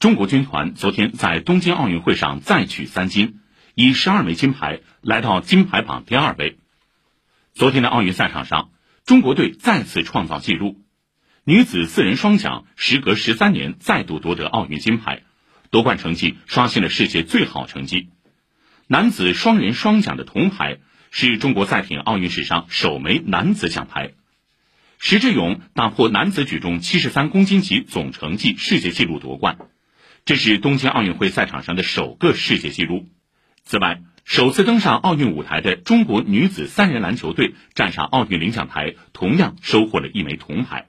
中国军团昨天在东京奥运会上再取三金，以十二枚金牌来到金牌榜第二位。昨天的奥运赛场上，中国队再次创造纪录，女子四人双桨时隔十三年再度夺得奥运金牌，夺冠成绩刷新了世界最好成绩。男子双人双桨的铜牌是中国赛艇奥运史上首枚男子奖牌。石智勇打破男子举重七十三公斤级总成绩世界纪录夺冠。这是东京奥运会赛场上的首个世界纪录。此外，首次登上奥运舞台的中国女子三人篮球队站上奥运领奖台，同样收获了一枚铜牌。